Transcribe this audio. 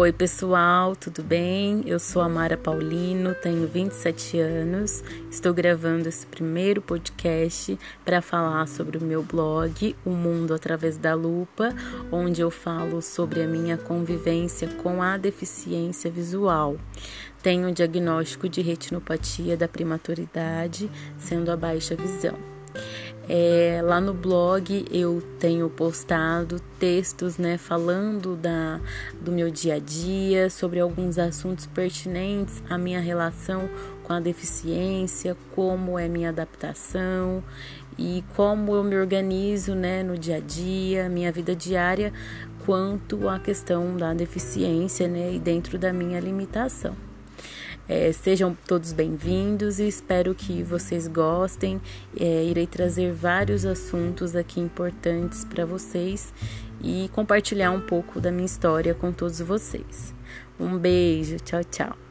Oi, pessoal, tudo bem? Eu sou a Mara Paulino, tenho 27 anos. Estou gravando esse primeiro podcast para falar sobre o meu blog, O Mundo através da Lupa, onde eu falo sobre a minha convivência com a deficiência visual. Tenho um diagnóstico de retinopatia da primatoridade, sendo a baixa visão. É, lá no blog eu tenho postado textos, né, falando da, do meu dia a dia, sobre alguns assuntos pertinentes à minha relação com a deficiência, como é minha adaptação e como eu me organizo, né, no dia a dia, minha vida diária, quanto à questão da deficiência, né, e dentro da minha limitação. É, sejam todos bem-vindos e espero que vocês gostem. É, irei trazer vários assuntos aqui importantes para vocês e compartilhar um pouco da minha história com todos vocês. Um beijo, tchau, tchau.